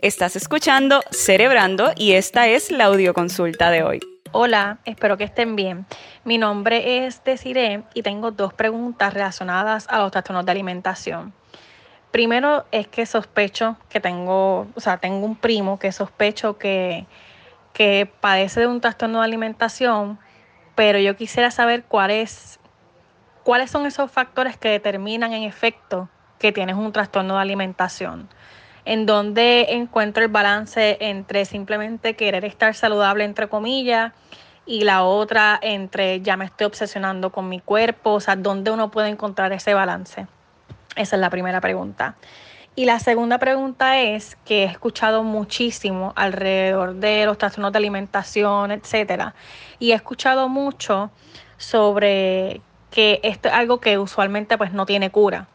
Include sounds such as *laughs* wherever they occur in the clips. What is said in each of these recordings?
Estás escuchando Cerebrando y esta es la audioconsulta de hoy. Hola, espero que estén bien. Mi nombre es Desiree y tengo dos preguntas relacionadas a los trastornos de alimentación. Primero es que sospecho que tengo, o sea, tengo un primo que sospecho que, que padece de un trastorno de alimentación, pero yo quisiera saber cuáles cuáles son esos factores que determinan en efecto que tienes un trastorno de alimentación en donde encuentro el balance entre simplemente querer estar saludable, entre comillas, y la otra entre ya me estoy obsesionando con mi cuerpo, o sea, ¿dónde uno puede encontrar ese balance? Esa es la primera pregunta. Y la segunda pregunta es que he escuchado muchísimo alrededor de los trastornos de alimentación, etcétera, y he escuchado mucho sobre que esto es algo que usualmente pues no tiene cura.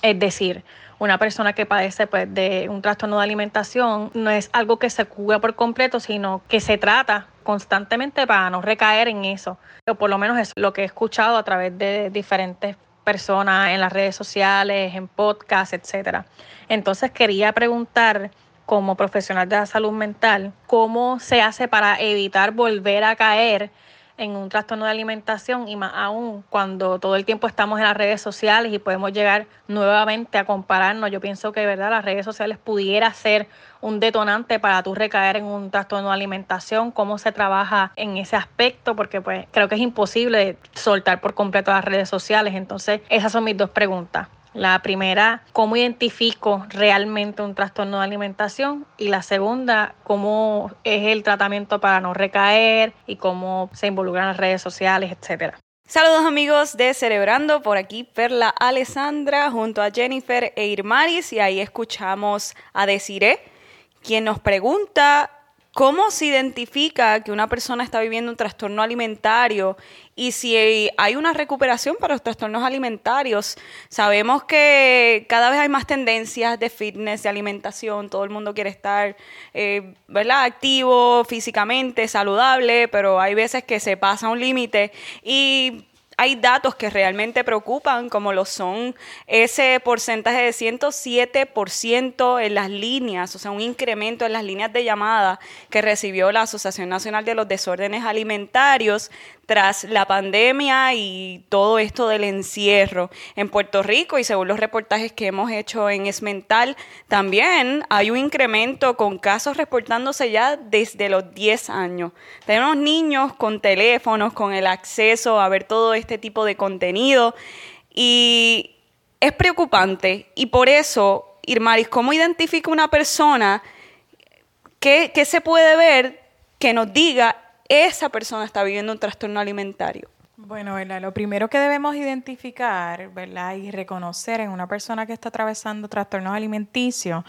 Es decir, una persona que padece pues, de un trastorno de alimentación no es algo que se cura por completo, sino que se trata constantemente para no recaer en eso. O por lo menos es lo que he escuchado a través de diferentes personas en las redes sociales, en podcasts, etcétera. Entonces quería preguntar como profesional de la salud mental, ¿cómo se hace para evitar volver a caer en un trastorno de alimentación y más aún cuando todo el tiempo estamos en las redes sociales y podemos llegar nuevamente a compararnos. Yo pienso que verdad las redes sociales pudiera ser un detonante para tú recaer en un trastorno de alimentación, cómo se trabaja en ese aspecto, porque pues creo que es imposible soltar por completo las redes sociales. Entonces, esas son mis dos preguntas. La primera, ¿cómo identifico realmente un trastorno de alimentación? Y la segunda, ¿cómo es el tratamiento para no recaer y cómo se involucran las redes sociales, etcétera? Saludos amigos de Cerebrando, por aquí Perla Alessandra junto a Jennifer e Irmaris y ahí escuchamos a Desiree, quien nos pregunta ¿Cómo se identifica que una persona está viviendo un trastorno alimentario y si hay una recuperación para los trastornos alimentarios? Sabemos que cada vez hay más tendencias de fitness, de alimentación, todo el mundo quiere estar eh, ¿verdad? activo físicamente, saludable, pero hay veces que se pasa un límite y hay datos que realmente preocupan, como lo son ese porcentaje de 107% en las líneas, o sea, un incremento en las líneas de llamada que recibió la Asociación Nacional de los Desórdenes Alimentarios tras la pandemia y todo esto del encierro en Puerto Rico y según los reportajes que hemos hecho en Esmental, también hay un incremento con casos reportándose ya desde los 10 años. Tenemos niños con teléfonos, con el acceso a ver todo este tipo de contenido y es preocupante y por eso, Irmaris, ¿cómo identifica una persona que, que se puede ver que nos diga esa persona está viviendo un trastorno alimentario? Bueno, ¿verdad? lo primero que debemos identificar ¿verdad? y reconocer en una persona que está atravesando trastornos alimenticios,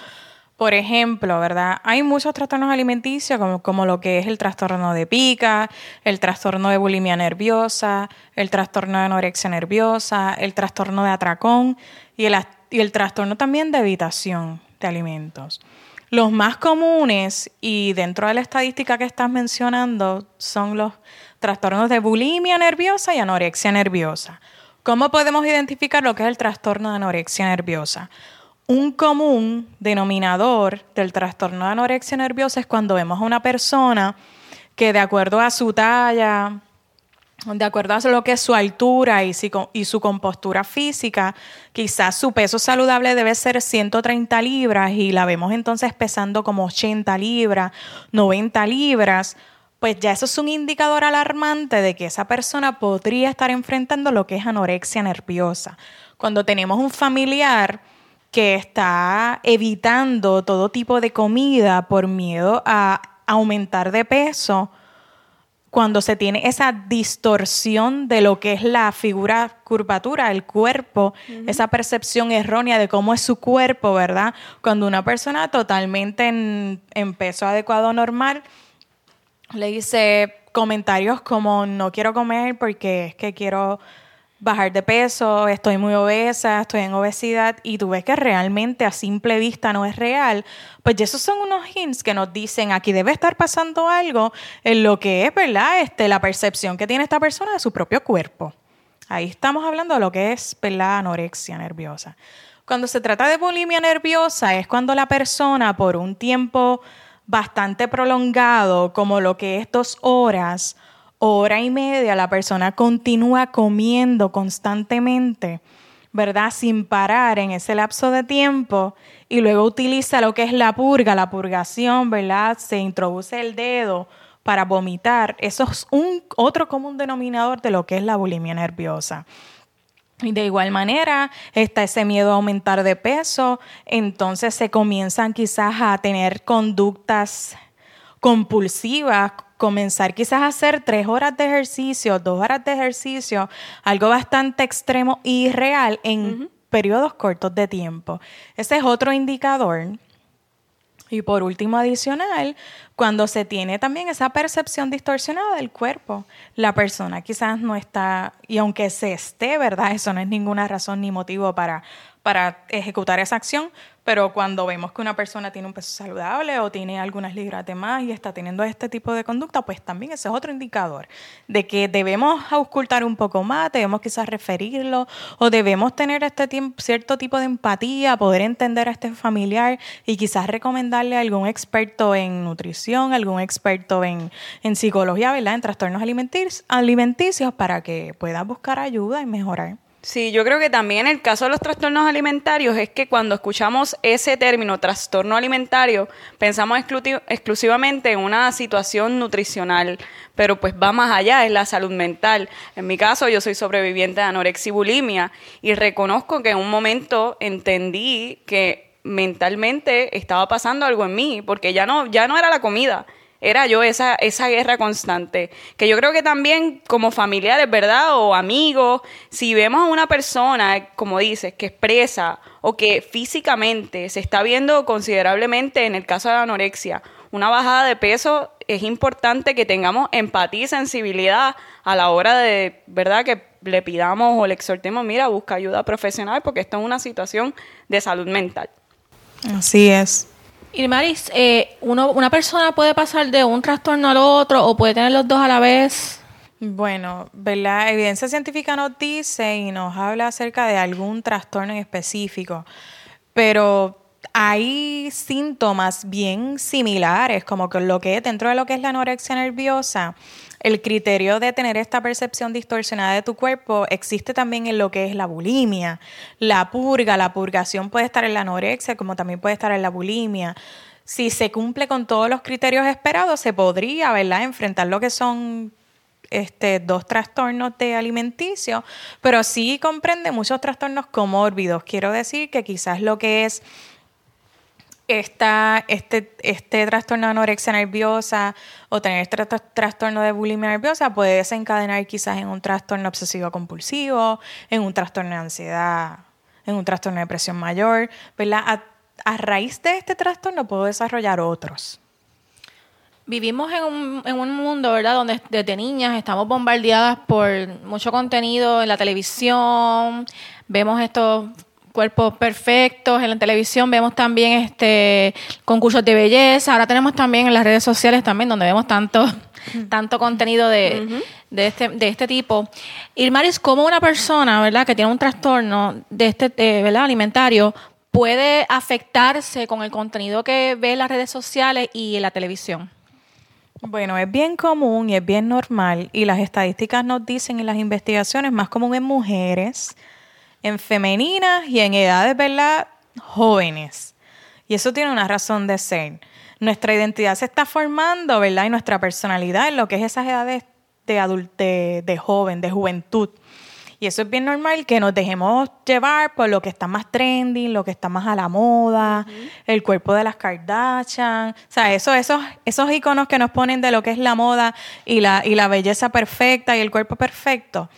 por ejemplo, ¿verdad? Hay muchos trastornos alimenticios, como, como, lo que es el trastorno de pica, el trastorno de bulimia nerviosa, el trastorno de anorexia nerviosa, el trastorno de atracón y el, y el trastorno también de evitación de alimentos. Los más comunes y dentro de la estadística que estás mencionando son los trastornos de bulimia nerviosa y anorexia nerviosa. ¿Cómo podemos identificar lo que es el trastorno de anorexia nerviosa? Un común denominador del trastorno de anorexia nerviosa es cuando vemos a una persona que de acuerdo a su talla, de acuerdo a lo que es su altura y, su compostura física, quizás su peso saludable debe ser 130 libras y la vemos entonces pesando como 80 libras, 90 libras, pues ya eso es un indicador alarmante de que esa persona podría estar enfrentando lo que es anorexia nerviosa. Cuando tenemos un familiar que está evitando todo tipo de comida por miedo a aumentar de peso, cuando se tiene esa distorsión de lo que es la figura curvatura, el cuerpo, esa percepción errónea de cómo es su cuerpo, ¿verdad? Cuando una persona totalmente en, en peso adecuado normal le dice comentarios como no quiero comer porque es que quiero bajar de peso, estoy muy obesa, estoy en obesidad y tú ves que realmente a simple vista no es real, pues esos son unos hints que nos dicen aquí debe estar pasando algo en lo que es, ¿verdad? Este, la percepción que tiene esta persona de su propio cuerpo. Ahí estamos hablando de lo que es, ¿verdad? Anorexia nerviosa. Cuando se trata de bulimia nerviosa es cuando la persona por un tiempo bastante prolongado, como lo que es dos horas, hora y media, la persona continúa comiendo constantemente, ¿verdad? Sin parar en ese lapso de tiempo y luego utiliza lo que es la purga, la purgación, ¿verdad? Se introduce el dedo para vomitar. Eso es un otro común denominador de lo que es la bulimia nerviosa. Y de igual manera está ese miedo a aumentar de peso, entonces se comienzan quizás a tener conductas compulsivas, comenzar quizás a hacer tres horas de ejercicio, dos horas de ejercicio, algo bastante extremo y real en periodos cortos de tiempo. Ese es otro indicador y por último, adicional, cuando se tiene también esa percepción distorsionada del cuerpo, la persona quizás no está, y aunque se esté, ¿verdad? Eso no es ninguna razón ni motivo para, para ejecutar esa acción, pero cuando vemos que una persona tiene un peso saludable o tiene algunas libras de más y está teniendo este tipo de conducta, pues también ese es otro indicador de que debemos auscultar un poco más, debemos quizás referirlo o debemos tener este cierto tipo de empatía, poder entender a este familiar y quizás recomendarle a algún experto en nutrición, algún experto en, en psicología, ¿verdad? En trastornos alimenticios para que pueda buscar ayuda y mejorar. Sí, yo creo que también el caso de los trastornos alimentarios es que cuando escuchamos ese término trastorno alimentario, pensamos exclusivamente en una situación nutricional, pero pues va más allá, es la salud mental. En mi caso, yo soy sobreviviente de anorexia y bulimia y reconozco que en un momento entendí que mentalmente estaba pasando algo en mí, porque ya no, ya no era la comida, era yo esa, esa guerra constante. Que yo creo que también como familiares, ¿verdad? O amigos, si vemos a una persona, como dices, que expresa o que físicamente se está viendo considerablemente, en el caso de la anorexia, una bajada de peso, es importante que tengamos empatía y sensibilidad a la hora de, ¿verdad? Que le pidamos o le exhortemos, mira, busca ayuda profesional porque esto es una situación de salud mental. Así es. Y Maris, eh, uno, ¿una persona puede pasar de un trastorno al otro o puede tener los dos a la vez? Bueno, la evidencia científica nos dice y nos habla acerca de algún trastorno en específico, pero hay síntomas bien similares, como que lo que dentro de lo que es la anorexia nerviosa, el criterio de tener esta percepción distorsionada de tu cuerpo existe también en lo que es la bulimia, la purga, la purgación puede estar en la anorexia como también puede estar en la bulimia. Si se cumple con todos los criterios esperados, se podría, ¿verdad?, enfrentar lo que son este, dos trastornos de alimenticio, pero sí comprende muchos trastornos comórbidos. Quiero decir que quizás lo que es esta, este, este trastorno de anorexia nerviosa o tener este trastorno de bulimia nerviosa puede desencadenar quizás en un trastorno obsesivo compulsivo, en un trastorno de ansiedad, en un trastorno de depresión mayor, ¿verdad? A, a raíz de este trastorno puedo desarrollar otros. Vivimos en un, en un mundo, ¿verdad?, donde desde niñas estamos bombardeadas por mucho contenido en la televisión, vemos estos cuerpos perfectos en la televisión, vemos también este concursos de belleza, ahora tenemos también en las redes sociales también donde vemos tanto, tanto contenido de, de, este, de este tipo. Irmaris, ¿cómo una persona, verdad, que tiene un trastorno de este, eh, ¿verdad? alimentario puede afectarse con el contenido que ve en las redes sociales y en la televisión? Bueno, es bien común y es bien normal y las estadísticas nos dicen en las investigaciones más común en mujeres, en femeninas y en edades, ¿verdad? Jóvenes. Y eso tiene una razón de ser. Nuestra identidad se está formando, ¿verdad? Y nuestra personalidad en lo que es esas edades de, adulte, de joven, de juventud. Y eso es bien normal que nos dejemos llevar por lo que está más trending, lo que está más a la moda, el cuerpo de las Kardashian. O sea, eso, esos, esos iconos que nos ponen de lo que es la moda y la, y la belleza perfecta y el cuerpo perfecto.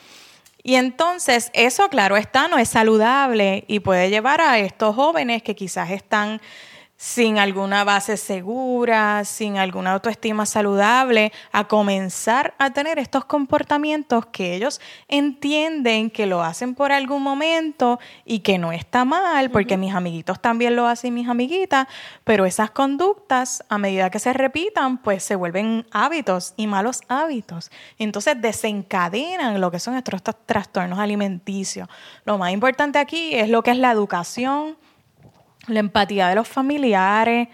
Y entonces eso, claro está, no es saludable y puede llevar a estos jóvenes que quizás están sin alguna base segura, sin alguna autoestima saludable, a comenzar a tener estos comportamientos que ellos entienden que lo hacen por algún momento y que no está mal, porque mis amiguitos también lo hacen mis amiguitas, pero esas conductas, a medida que se repitan, pues se vuelven hábitos y malos hábitos. Entonces desencadenan lo que son estos trastornos alimenticios. Lo más importante aquí es lo que es la educación la empatía de los familiares,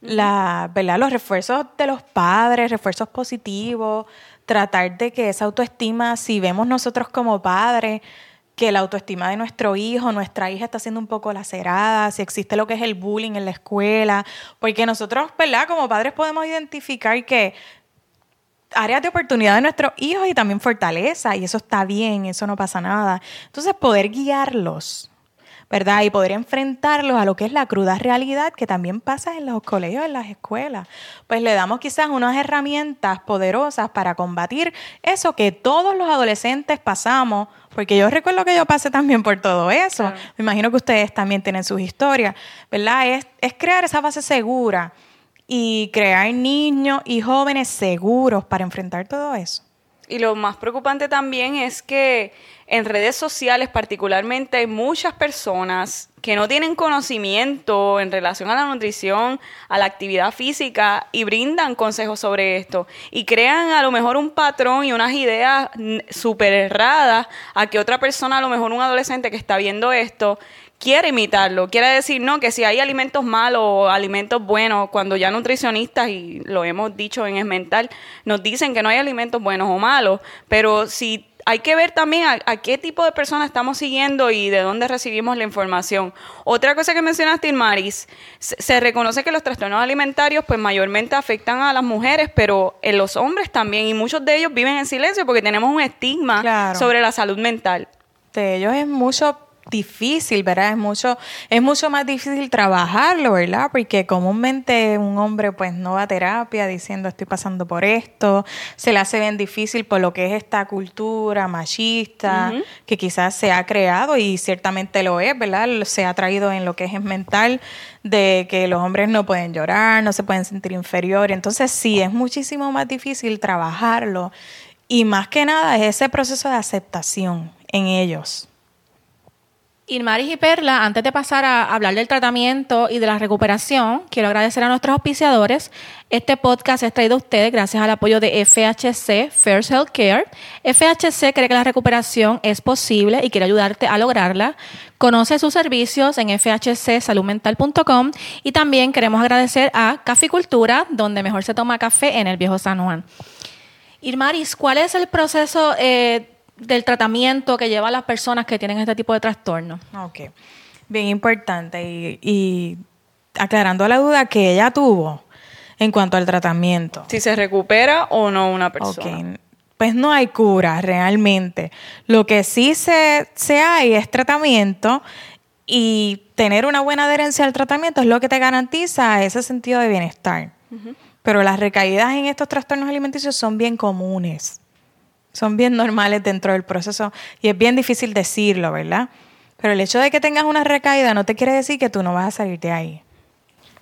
la, ¿verdad? los refuerzos de los padres, refuerzos positivos, tratar de que esa autoestima, si vemos nosotros como padres, que la autoestima de nuestro hijo, nuestra hija está siendo un poco lacerada, si existe lo que es el bullying en la escuela, porque nosotros, ¿verdad? Como padres podemos identificar que áreas de oportunidad de nuestros hijos y también fortaleza, y eso está bien, eso no pasa nada. Entonces, poder guiarlos ¿verdad? Y poder enfrentarlos a lo que es la cruda realidad que también pasa en los colegios, en las escuelas. Pues le damos quizás unas herramientas poderosas para combatir eso que todos los adolescentes pasamos, porque yo recuerdo que yo pasé también por todo eso. Me imagino que ustedes también tienen sus historias, ¿verdad? Es, es crear esa base segura y crear niños y jóvenes seguros para enfrentar todo eso. Y lo más preocupante también es que en redes sociales particularmente hay muchas personas que no tienen conocimiento en relación a la nutrición, a la actividad física y brindan consejos sobre esto. Y crean a lo mejor un patrón y unas ideas súper erradas a que otra persona, a lo mejor un adolescente que está viendo esto, quiere imitarlo, quiere decir, no, que si hay alimentos malos o alimentos buenos, cuando ya nutricionistas, y lo hemos dicho en Es Mental, nos dicen que no hay alimentos buenos o malos, pero si hay que ver también a, qué tipo de personas estamos siguiendo y de dónde recibimos la información. Otra cosa que mencionaste, Maris, se, reconoce que los trastornos alimentarios pues mayormente afectan a las mujeres, pero en los hombres también, y muchos de ellos viven en silencio porque tenemos un estigma sobre la salud mental. De ellos es mucho difícil, ¿verdad? Es mucho, es mucho más difícil trabajarlo, ¿verdad? Porque comúnmente un hombre pues no va a terapia diciendo estoy pasando por esto, se le hace bien difícil por lo que es esta cultura machista que quizás se ha creado y ciertamente lo es, ¿verdad? Se ha traído en lo que es mental de que los hombres no pueden llorar, no se pueden sentir inferiores, entonces sí, es muchísimo más difícil trabajarlo y más que nada es ese proceso de aceptación en ellos. Irmaris y Perla, antes de pasar a hablar del tratamiento y de la recuperación, quiero agradecer a nuestros auspiciadores. Este podcast es traído a ustedes gracias al apoyo de FHC, First Health Care. FHC cree que la recuperación es posible y quiere ayudarte a lograrla. Conoce sus servicios en fhcsaludmental.com y también queremos agradecer a Caficultura, donde mejor se toma café en el Viejo San Juan. Irmaris, ¿cuál es el proceso eh, del tratamiento que lleva a las personas que tienen este tipo de trastorno. Ok, bien importante. Y, aclarando la duda que ella tuvo en cuanto al tratamiento. Si se recupera o no una persona. Pues no hay cura realmente. Lo que sí se, se hay es tratamiento y tener una buena adherencia al tratamiento es lo que te garantiza ese sentido de bienestar. Pero las recaídas en estos trastornos alimenticios son bien comunes son bien normales dentro del proceso y es bien difícil decirlo, ¿verdad? Pero el hecho de que tengas una recaída no te quiere decir que tú no vas a salir de ahí.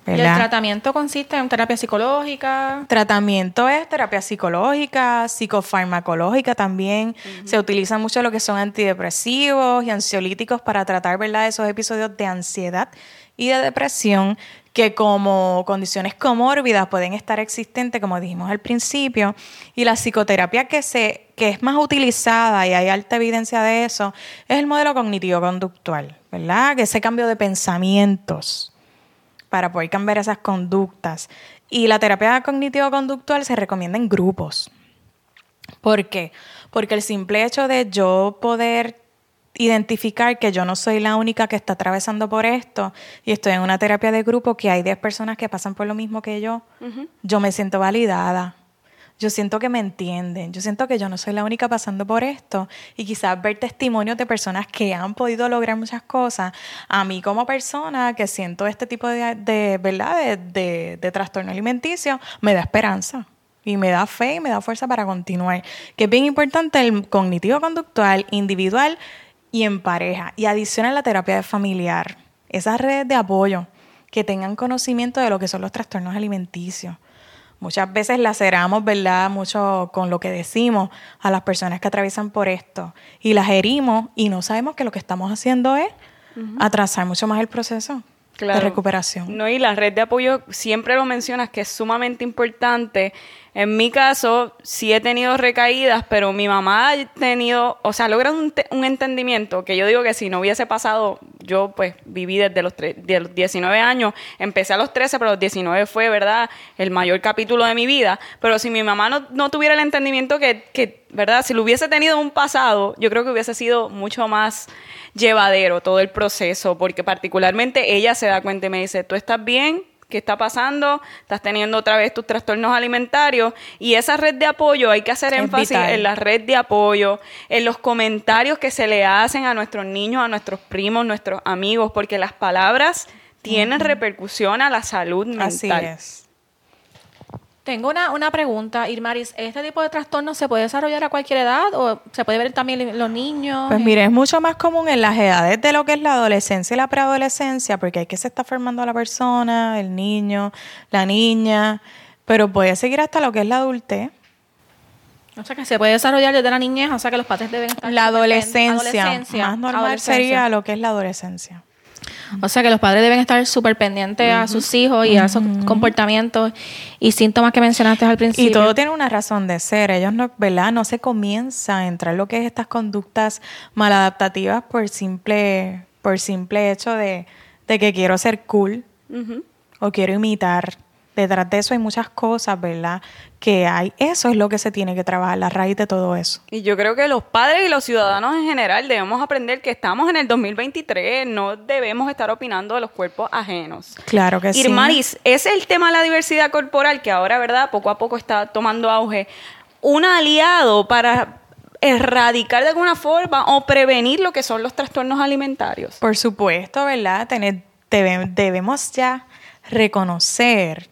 ¿verdad? ¿Y el tratamiento consiste en terapia psicológica? Tratamiento es terapia psicológica, psicofarmacológica también. Se utiliza mucho lo que son antidepresivos y ansiolíticos para tratar ¿verdad? esos episodios de ansiedad y de depresión que como condiciones comórbidas pueden estar existentes, como dijimos al principio, y la psicoterapia que, se, que es más utilizada y hay alta evidencia de eso, es el modelo cognitivo-conductual, ¿verdad? Que ese cambio de pensamientos para poder cambiar esas conductas. Y la terapia cognitivo-conductual se recomienda en grupos. ¿Por qué? Porque el simple hecho de yo poder identificar que yo no soy la única que está atravesando por esto y estoy en una terapia de grupo que hay 10 personas que pasan por lo mismo que yo, yo me siento validada. Yo siento que me entienden, yo siento que yo no soy la única pasando por esto y quizás ver testimonios de personas que han podido lograr muchas cosas, a mí como persona que siento este tipo de, de ¿verdad? De, de trastorno alimenticio, me da esperanza y me da fe y me da fuerza para continuar. Que es bien importante el cognitivo conductual individual y en pareja. Y adiciona la terapia familiar, esas redes de apoyo que tengan conocimiento de lo que son los trastornos alimenticios. Muchas veces laceramos, ¿verdad? Mucho con lo que decimos a las personas que atraviesan por esto y las herimos y no sabemos que lo que estamos haciendo es atrasar mucho más el proceso de recuperación. No, y la red de apoyo siempre lo mencionas que es sumamente importante. En mi caso, sí he tenido recaídas, pero mi mamá ha tenido, o sea, logra un, un, entendimiento que yo digo que si no hubiese pasado, yo pues viví desde los, de los 19 años, empecé a los 13, pero los 19 fue, ¿verdad?, el mayor capítulo de mi vida. Pero si mi mamá no, no tuviera el entendimiento que, que, ¿verdad?, si lo hubiese tenido en un pasado, yo creo que hubiese sido mucho más llevadero todo el proceso, porque particularmente ella se da cuenta y me dice, tú estás bien, ¿qué está pasando? Estás teniendo otra vez tus trastornos alimentarios y esa red de apoyo, hay que hacer énfasis en la red de apoyo, en los comentarios que se le hacen a nuestros niños, a nuestros primos, nuestros amigos, porque las palabras tienen repercusión a la salud mental. Así es. Tengo una, una pregunta, Irmaris. ¿Este tipo de trastorno se puede desarrollar a cualquier edad o se puede ver también en los niños? Pues mire, es mucho más común en las edades de lo que es la adolescencia y la preadolescencia, porque hay que se está formando la persona, el niño, la niña, pero puede seguir hasta lo que es la adultez. O sea, que se puede desarrollar desde la niñez, o sea, que los padres deben estar... La adolescencia, adolescencia más normal sería lo que es la adolescencia. O sea que los padres deben estar súper pendientes a sus hijos y a esos comportamientos y síntomas que mencionaste al principio. Y todo tiene una razón de ser. Ellos no, ¿verdad? No se comienza a entrar lo que es estas conductas maladaptativas por simple, por simple hecho de, que quiero ser cool o quiero imitar detrás de eso hay muchas cosas, ¿verdad? Que hay, eso es lo que se tiene que trabajar, la raíz de todo eso. Y yo creo que los padres y los ciudadanos en general debemos aprender que estamos en el 2023, no debemos estar opinando de los cuerpos ajenos. Claro que sí. Irmaris, es el tema de la diversidad corporal que ahora, ¿verdad? Poco a poco está tomando auge. Un aliado para erradicar de alguna forma o prevenir lo que son los trastornos alimentarios. Por supuesto, ¿verdad? Tener, debemos ya reconocer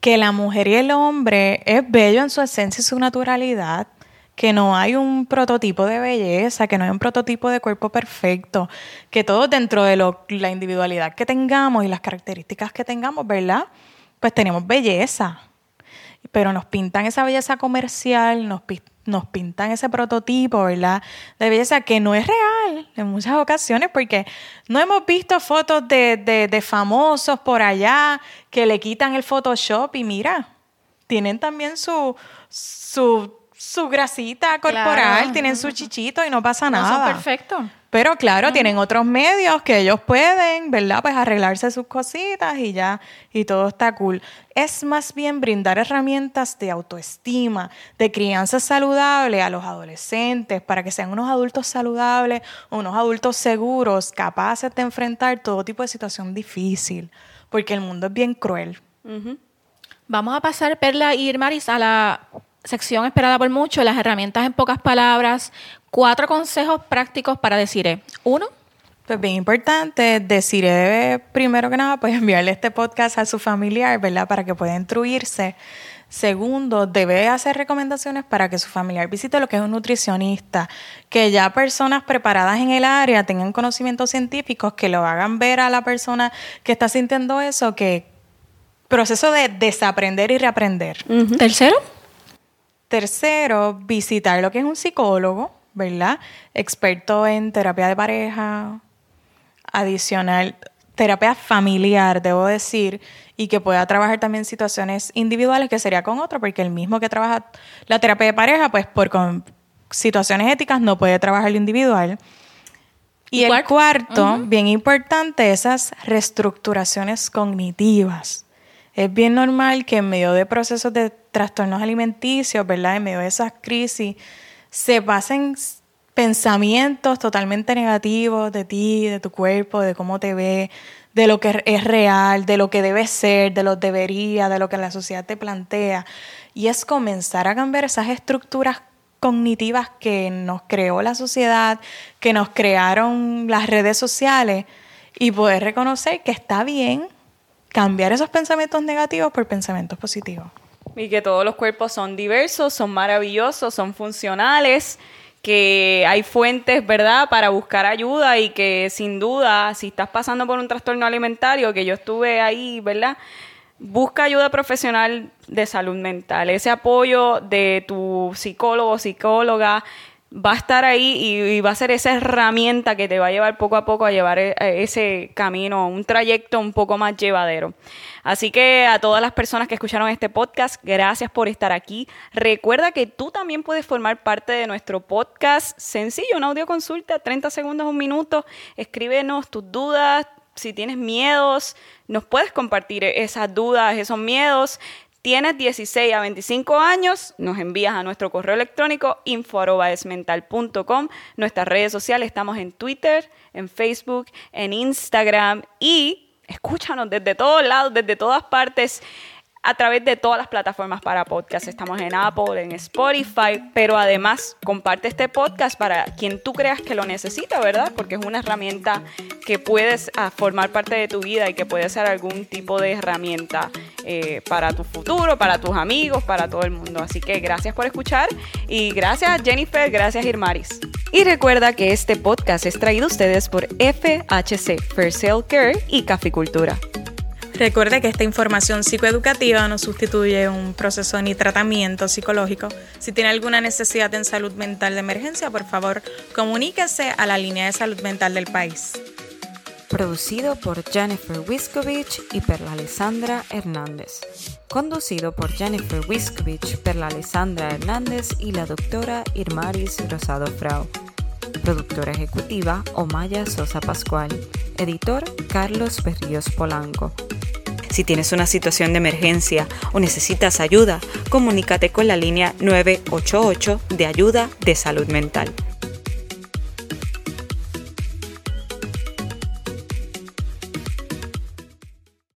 que la mujer y el hombre es bello en su esencia y su naturalidad, que no hay un prototipo de belleza, que no hay un prototipo de cuerpo perfecto, que todos dentro de la individualidad que tengamos y las características que tengamos, ¿verdad? Pues tenemos belleza, pero nos pintan esa belleza comercial, nos, nos pintan ese prototipo, ¿verdad? De belleza que no es real en muchas ocasiones porque no hemos visto fotos de, famosos por allá que le quitan el Photoshop y mira, tienen también su, su, su grasita corporal, tienen su chichito y no pasa nada. perfecto. Pero claro, tienen otros medios que ellos pueden, ¿verdad? Pues arreglarse sus cositas y ya, y todo está cool. Es más bien brindar herramientas de autoestima, de crianza saludable a los adolescentes para que sean unos adultos saludables, unos adultos seguros, capaces de enfrentar todo tipo de situación difícil, porque el mundo es bien cruel. Vamos a pasar, Perla y Irmaris, a la sección esperada por muchos, las herramientas en pocas palabras, cuatro consejos prácticos para Desiree. Uno. Pues bien importante, Desiree debe primero que nada pues *laughs* enviarle este podcast a su familiar, ¿verdad? Para que pueda instruirse. Segundo, debe hacer recomendaciones para que su familiar visite lo que es un nutricionista, que ya personas preparadas en el área tengan conocimientos científicos, que lo hagan ver a la persona que está sintiendo eso, que proceso de desaprender y reaprender. Tercero. Tercero, visitar lo que es un psicólogo, ¿verdad? Experto en terapia de pareja, adicional, terapia familiar, debo decir, y que pueda trabajar también situaciones individuales, que sería con otro, porque el mismo que trabaja la terapia de pareja, pues por situaciones éticas no puede trabajar lo individual. Y, el cuarto, bien importante, esas reestructuraciones cognitivas. Es bien normal que en medio de procesos de trastornos alimenticios, ¿verdad? En medio de esas crisis, se pasen pensamientos totalmente negativos de ti, de tu cuerpo, de cómo te ve, de lo que es real, de lo que debe ser, de lo que debería, de lo que la sociedad te plantea. Y es comenzar a cambiar esas estructuras cognitivas que nos creó la sociedad, que nos crearon las redes sociales y poder reconocer que está bien cambiar esos pensamientos negativos por pensamientos positivos. Y que todos los cuerpos son diversos, son maravillosos, son funcionales, que hay fuentes, ¿verdad?, para buscar ayuda y que sin duda, si estás pasando por un trastorno alimentario, que yo estuve ahí, ¿verdad? Busca ayuda profesional de salud mental, ese apoyo de tu psicólogo, psicóloga, va a estar ahí y, va a ser esa herramienta que te va a llevar poco a poco a llevar e, ese camino, un trayecto un poco más llevadero. Así que a todas las personas que escucharon este podcast, gracias por estar aquí. Recuerda que tú también puedes formar parte de nuestro podcast sencillo, una audio consulta, 30 segundos, un minuto. Escríbenos tus dudas, si tienes miedos, nos puedes compartir esas dudas, esos miedos tienes 16 a 25 años, nos envías a nuestro correo electrónico info.esmental.com. Nuestras redes sociales estamos en Twitter, en Facebook, en Instagram y escúchanos desde todos lados, desde todas partes a través de todas las plataformas para podcast. Estamos en Apple, en Spotify, pero además comparte este podcast para quien tú creas que lo necesita, ¿verdad? Porque es una herramienta que puedes ah, formar parte de tu vida y que puede ser algún tipo de herramienta eh, para tu futuro, para tus amigos, para todo el mundo. Así que gracias por escuchar y gracias Jennifer, gracias Irmaris. Y recuerda que este podcast es traído a ustedes por FHC, Sale Care y Caficultura. Recuerde que esta información psicoeducativa no sustituye un proceso ni tratamiento psicológico. Si tiene alguna necesidad en salud mental de emergencia, por favor, comuníquese a la línea de salud mental del país. Producido por Jennifer Wiskovich y Perla Alessandra Hernández. Conducido por Jennifer Wiskovich, Perla Alessandra Hernández y la doctora Irmaris Rosado Frau. Productora ejecutiva Omaya Sosa Pascual. Editor Carlos Berríos Polanco. Si tienes una situación de emergencia o necesitas ayuda, comunícate con la línea 988 de ayuda de salud mental.